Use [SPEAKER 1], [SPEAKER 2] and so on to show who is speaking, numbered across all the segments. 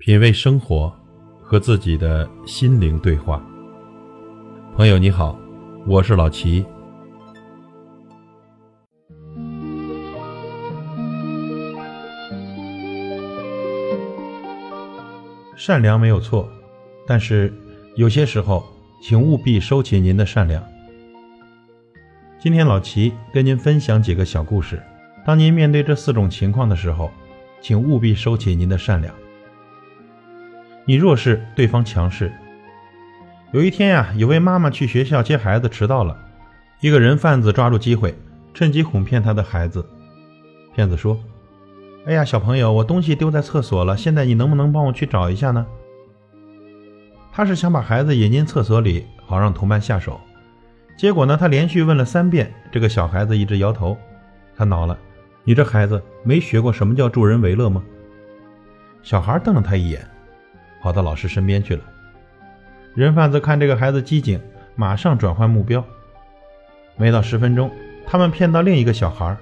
[SPEAKER 1] 品味生活，和自己的心灵对话。朋友你好，我是老齐。善良没有错，但是有些时候，请务必收起您的善良。今天老齐跟您分享几个小故事。当您面对这四种情况的时候，请务必收起您的善良。你弱势，对方强势。有一天呀，有位妈妈去学校接孩子迟到了，一个人贩子抓住机会，趁机哄骗他的孩子。骗子说：“哎呀，小朋友，我东西丢在厕所了，现在你能不能帮我去找一下呢？”他是想把孩子引进厕所里，好让同伴下手。结果呢，他连续问了三遍，这个小孩子一直摇头。他恼了：“你这孩子没学过什么叫助人为乐吗？”小孩瞪了他一眼。跑到老师身边去了。人贩子看这个孩子机警，马上转换目标。没到十分钟，他们骗到另一个小孩，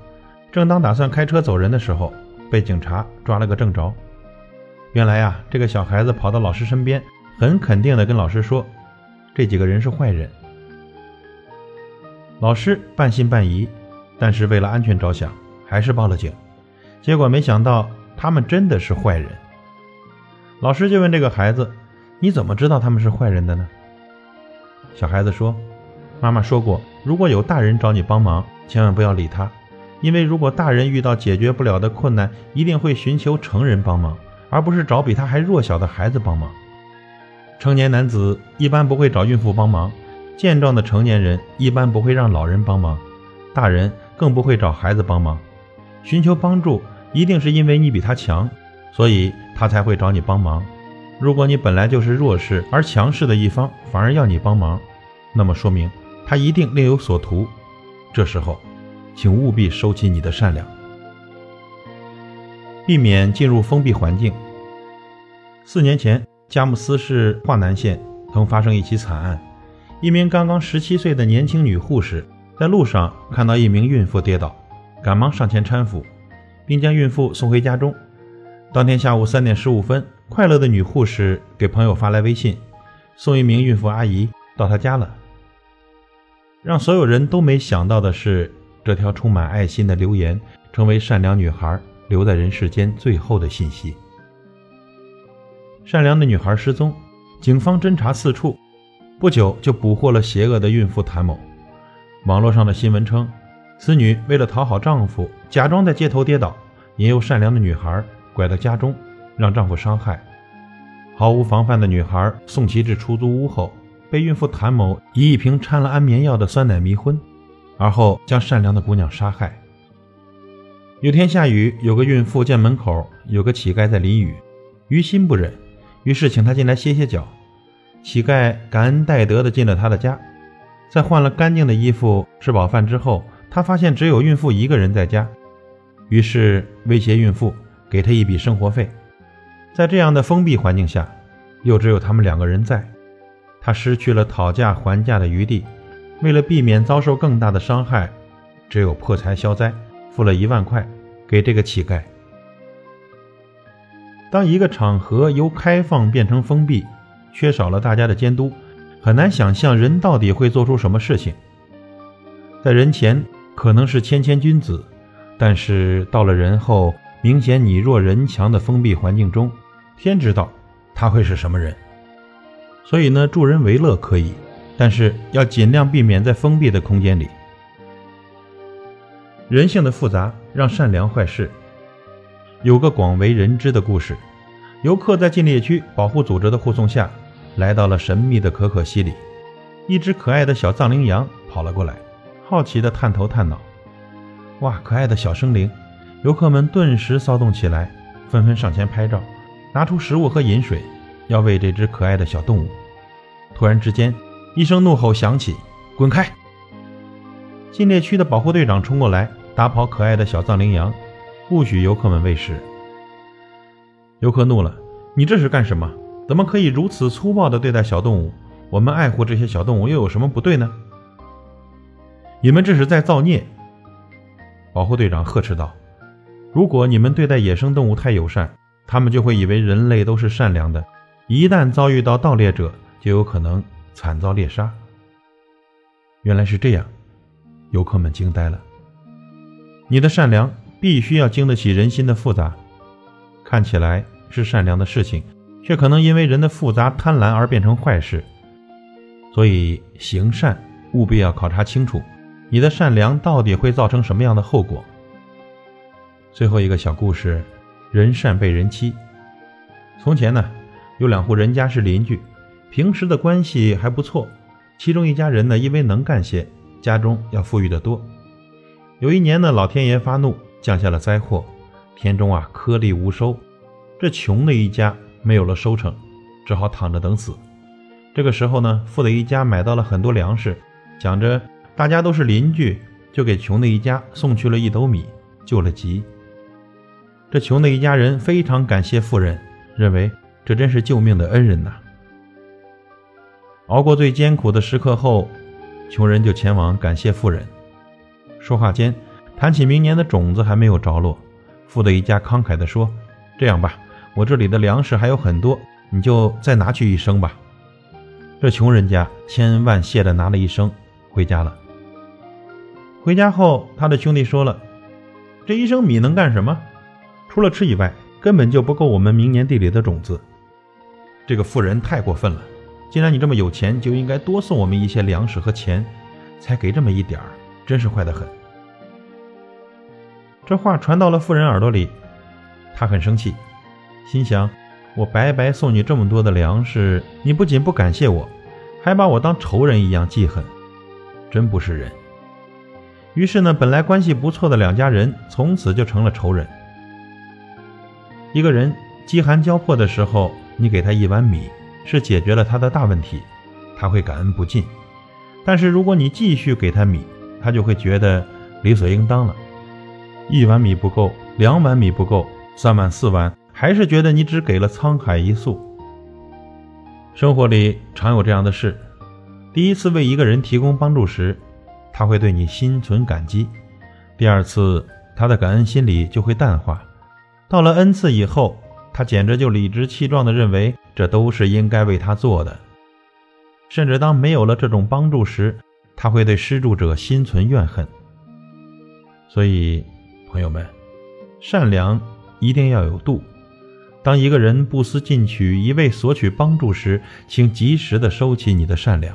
[SPEAKER 1] 正当打算开车走人的时候，被警察抓了个正着。原来呀，这个小孩子跑到老师身边，很肯定的跟老师说：“这几个人是坏人。”老师半信半疑，但是为了安全着想，还是报了警。结果没想到，他们真的是坏人。老师就问这个孩子：“你怎么知道他们是坏人的呢？”小孩子说：“妈妈说过，如果有大人找你帮忙，千万不要理他，因为如果大人遇到解决不了的困难，一定会寻求成人帮忙，而不是找比他还弱小的孩子帮忙。成年男子一般不会找孕妇帮忙，健壮的成年人一般不会让老人帮忙，大人更不会找孩子帮忙。寻求帮助，一定是因为你比他强。”所以他才会找你帮忙。如果你本来就是弱势而强势的一方，反而要你帮忙，那么说明他一定另有所图。这时候，请务必收起你的善良，避免进入封闭环境。四年前，佳木斯市华南县曾发生一起惨案，一名刚刚十七岁的年轻女护士在路上看到一名孕妇跌倒，赶忙上前搀扶，并将孕妇送回家中。当天下午三点十五分，快乐的女护士给朋友发来微信，送一名孕妇阿姨到她家了。让所有人都没想到的是，这条充满爱心的留言，成为善良女孩留在人世间最后的信息。善良的女孩失踪，警方侦查四处，不久就捕获了邪恶的孕妇谭某。网络上的新闻称，此女为了讨好丈夫，假装在街头跌倒，引诱善良的女孩。拐到家中，让丈夫伤害。毫无防范的女孩送其至出租屋后，被孕妇谭某以一瓶掺了安眠药的酸奶迷昏，而后将善良的姑娘杀害。有天下雨，有个孕妇见门口有个乞丐在淋雨，于心不忍，于是请他进来歇歇脚。乞丐感恩戴德地进了他的家，在换了干净的衣服、吃饱饭之后，他发现只有孕妇一个人在家，于是威胁孕妇。给他一笔生活费，在这样的封闭环境下，又只有他们两个人在，他失去了讨价还价的余地。为了避免遭受更大的伤害，只有破财消灾，付了一万块给这个乞丐。当一个场合由开放变成封闭，缺少了大家的监督，很难想象人到底会做出什么事情。在人前可能是谦谦君子，但是到了人后。明显你弱人强的封闭环境中，天知道他会是什么人。所以呢，助人为乐可以，但是要尽量避免在封闭的空间里。人性的复杂让善良坏事。有个广为人知的故事：游客在禁猎区保护组织的护送下，来到了神秘的可可西里。一只可爱的小藏羚羊跑了过来，好奇地探头探脑。哇，可爱的小生灵！游客们顿时骚动起来，纷纷上前拍照，拿出食物和饮水，要喂这只可爱的小动物。突然之间，一声怒吼响起：“滚开！”禁猎区的保护队长冲过来，打跑可爱的小藏羚羊，不许游客们喂食。游客怒了：“你这是干什么？怎么可以如此粗暴地对待小动物？我们爱护这些小动物又有什么不对呢？”你们这是在造孽！保护队长呵斥道。如果你们对待野生动物太友善，他们就会以为人类都是善良的，一旦遭遇到盗猎者，就有可能惨遭猎杀。原来是这样，游客们惊呆了。你的善良必须要经得起人心的复杂，看起来是善良的事情，却可能因为人的复杂贪婪而变成坏事。所以行善务必要考察清楚，你的善良到底会造成什么样的后果。最后一个小故事：人善被人欺。从前呢，有两户人家是邻居，平时的关系还不错。其中一家人呢，因为能干些，家中要富裕得多。有一年呢，老天爷发怒，降下了灾祸，田中啊颗粒无收。这穷的一家没有了收成，只好躺着等死。这个时候呢，富的一家买到了很多粮食，想着大家都是邻居，就给穷的一家送去了一斗米，救了急。这穷的一家人非常感谢富人，认为这真是救命的恩人呐。熬过最艰苦的时刻后，穷人就前往感谢富人。说话间，谈起明年的种子还没有着落，富的一家慷慨地说：“这样吧，我这里的粮食还有很多，你就再拿去一升吧。”这穷人家千恩万谢地拿了一升回家了。回家后，他的兄弟说了：“这一升米能干什么？除了吃以外，根本就不够我们明年地里的种子。”这个富人太过分了。既然你这么有钱，就应该多送我们一些粮食和钱，才给这么一点儿，真是坏得很。这话传到了富人耳朵里，他很生气，心想：我白白送你这么多的粮食，你不仅不感谢我，还把我当仇人一样记恨，真不是人。于是呢，本来关系不错的两家人，从此就成了仇人。一个人饥寒交迫的时候，你给他一碗米。是解决了他的大问题，他会感恩不尽。但是如果你继续给他米，他就会觉得理所应当了。一碗米不够，两碗米不够，三碗四碗，还是觉得你只给了沧海一粟。生活里常有这样的事：第一次为一个人提供帮助时，他会对你心存感激；第二次，他的感恩心理就会淡化。到了 n 次以后，他简直就理直气壮地认为。这都是应该为他做的，甚至当没有了这种帮助时，他会对施助者心存怨恨。所以，朋友们，善良一定要有度。当一个人不思进取，一味索取帮助时，请及时的收起你的善良。